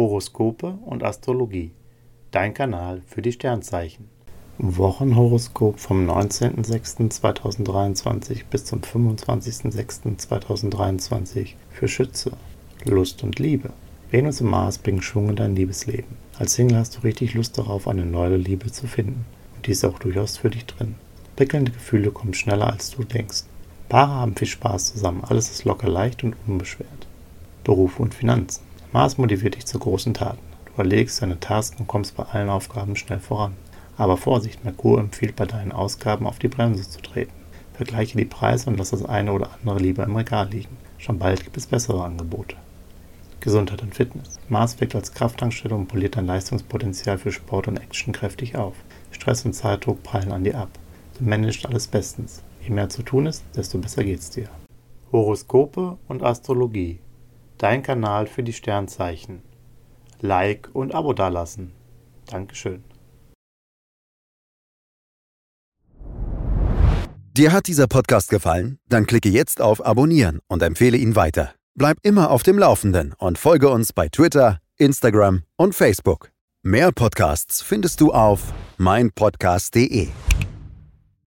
Horoskope und Astrologie. Dein Kanal für die Sternzeichen. Wochenhoroskop vom 19.06.2023 bis zum 25.06.2023 für Schütze. Lust und Liebe. Venus und Mars bringen Schwung in dein Liebesleben. Als Single hast du richtig Lust darauf, eine neue Liebe zu finden. Und die ist auch durchaus für dich drin. Prickelnde Gefühle kommen schneller, als du denkst. Paare haben viel Spaß zusammen. Alles ist locker leicht und unbeschwert. Beruf und Finanzen. Mars motiviert dich zu großen Taten. Du erlegst deine Tasks und kommst bei allen Aufgaben schnell voran. Aber Vorsicht, Merkur empfiehlt bei deinen Ausgaben auf die Bremse zu treten. Vergleiche die Preise und lass das eine oder andere lieber im Regal liegen. Schon bald gibt es bessere Angebote. Gesundheit und Fitness. Mars wirkt als Krafttankstelle und poliert dein Leistungspotenzial für Sport und Action kräftig auf. Stress und Zeitdruck prallen an dir ab. Du managst alles bestens. Je mehr zu tun ist, desto besser geht's dir. Horoskope und Astrologie dein Kanal für die Sternzeichen. Like und Abo dalassen. Dankeschön. Dir hat dieser Podcast gefallen? Dann klicke jetzt auf Abonnieren und empfehle ihn weiter. Bleib immer auf dem Laufenden und folge uns bei Twitter, Instagram und Facebook. Mehr Podcasts findest du auf meinpodcast.de.